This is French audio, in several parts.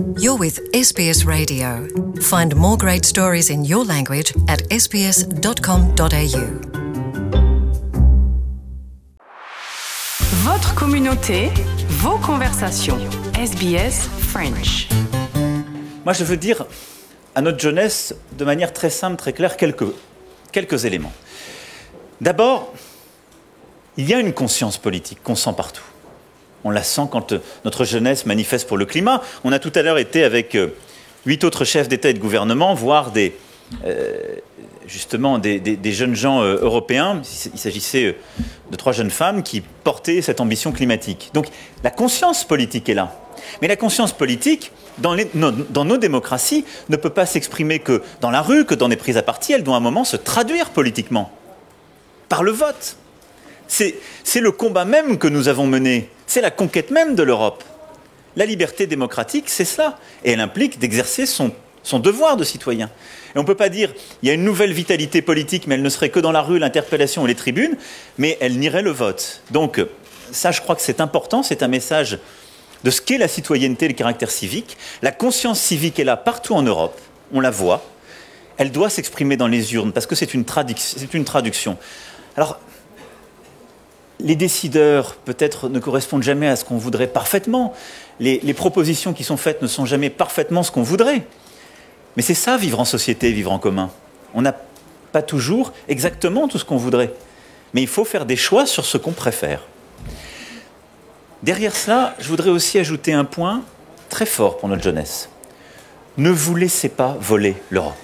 You're with SBS Radio. Find more great stories in your language at sbs.com.au. Votre communauté, vos conversations. SBS French. Moi, je veux dire à notre jeunesse, de manière très simple, très claire, quelques, quelques éléments. D'abord, il y a une conscience politique qu'on sent partout. On la sent quand euh, notre jeunesse manifeste pour le climat. On a tout à l'heure été avec euh, huit autres chefs d'État et de gouvernement, voire des, euh, justement des, jeunes gens européens. Il s'agissait de trois jeunes femmes qui portaient cette ambition climatique. Donc la conscience politique est là. Mais la conscience politique, dans, nos démocraties, ne peut pas s'exprimer que dans la rue, que dans des prises à partie. Elle doit à un moment se traduire politiquement, par le vote. C'est le combat même que nous avons mené. C'est la conquête même de l'Europe. La liberté démocratique, c'est cela. Et elle implique d'exercer son, son devoir de citoyen. Et on ne peut pas dire il y a une nouvelle vitalité politique, mais elle ne serait que dans la rue, l'interpellation et les tribunes, mais elle nierait le vote. Donc, ça, je crois que c'est important. C'est un message de ce qu'est la citoyenneté et le caractère civique. La conscience civique est là partout en Europe. On la voit. Elle doit s'exprimer dans les urnes parce que c'est une, une traduction. Alors, les décideurs peut-être ne correspondent jamais à ce qu'on voudrait parfaitement. Les, propositions qui sont faites ne sont jamais parfaitement ce qu'on voudrait. Mais c'est ça, vivre en société, vivre en commun. On n'a pas toujours exactement tout ce qu'on voudrait. Mais il faut faire des choix sur ce qu'on préfère. Derrière cela, je voudrais aussi ajouter un point très fort pour notre jeunesse. Ne vous laissez pas voler l'Europe.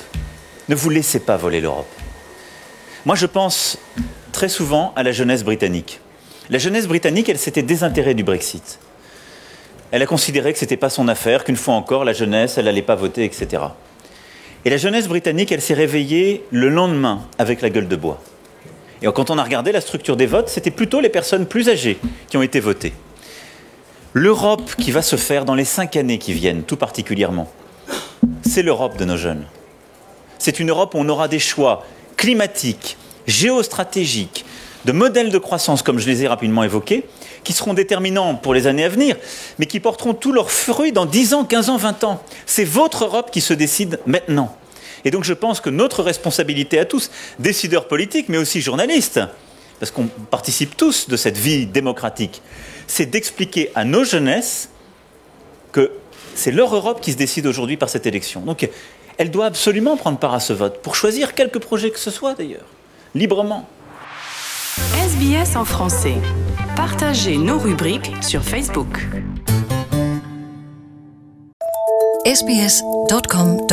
Ne vous laissez pas voler l'Europe. Moi, je pense très souvent à la jeunesse britannique. La jeunesse britannique, elle s'était désintéressée du Brexit. Elle a considéré que ce n'était pas son affaire, qu'une fois encore, la jeunesse, elle n'allait pas voter, etc. Et la jeunesse britannique, elle s'est réveillée le lendemain avec la gueule de bois. Et quand on a regardé la structure des votes, c'était plutôt les personnes plus âgées qui ont été votées. L'Europe qui va se faire dans les cinq années qui viennent, tout particulièrement, c'est l'Europe de nos jeunes. C'est une Europe où on aura des choix climatiques, géostratégiques, de modèles de croissance, comme je les ai rapidement évoqués, qui seront déterminants pour les années à venir, mais qui porteront tous leurs fruits dans 10 ans, 15 ans, 20 ans. C'est votre Europe qui se décide maintenant. Et donc je pense que notre responsabilité à tous, décideurs politiques, mais aussi journalistes, parce qu'on participe tous de cette vie démocratique, c'est d'expliquer à nos jeunesses que c'est leur Europe qui se décide aujourd'hui par cette élection. Donc elle doit absolument prendre part à ce vote, pour choisir quelque projet que ce soit d'ailleurs, librement. SBS en français. Partagez nos rubriques sur Facebook. sbs.com.au